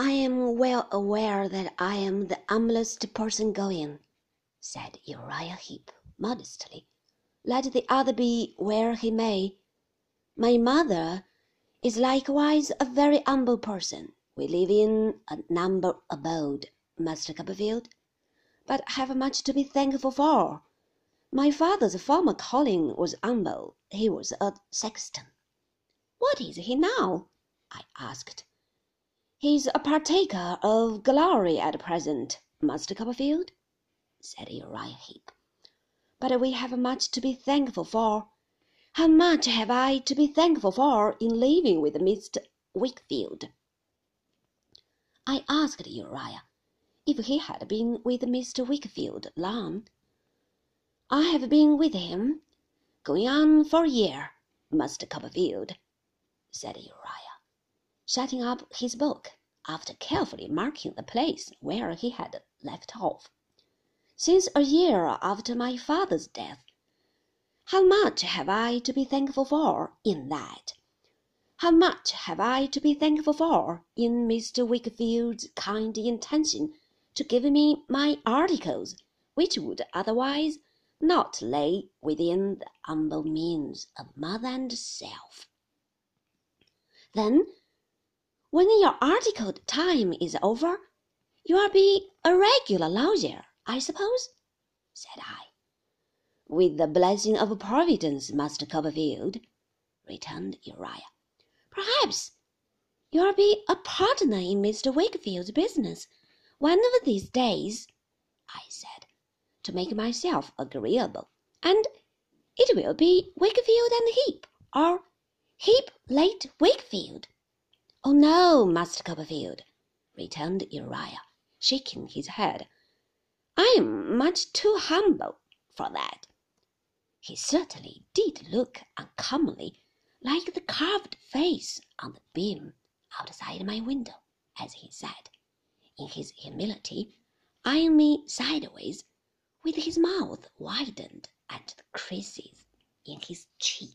I am well aware that I am the humblest person going, said Uriah Heep modestly, let the other be where he may. My mother is likewise a very humble person. We live in a number abode, Master Copperfield, but have much to be thankful for. My father's former calling was humble. He was a sexton. What is he now? I asked. He's a partaker of glory at present, Master Copperfield, said Uriah Heep. But we have much to be thankful for. How much have I to be thankful for in living with Mr. Wickfield? I asked Uriah if he had been with Mr. Wickfield long. I have been with him, going on for a year, Master Copperfield, said Uriah, shutting up his book after carefully marking the place where he had left off. Since a year after my father's death, how much have I to be thankful for in that? How much have I to be thankful for in Mr. Wickfield's kind intention to give me my articles, which would otherwise not lay within the humble means of mother and self? Then, when your articled time is over, you'll be a regular lawyer, I suppose? said I. With the blessing of Providence, Master Copperfield, returned Uriah. Perhaps you'll be a partner in Mr. Wickfield's business one of these days, I said, to make myself agreeable, and it will be Wickfield and Heep, or Heep late Wickfield. Oh no, Master Copperfield, returned Uriah, shaking his head. I am much too humble for that. He certainly did look uncommonly like the carved face on the beam outside my window as he sat, in his humility, eyeing me sideways, with his mouth widened at the creases in his cheeks.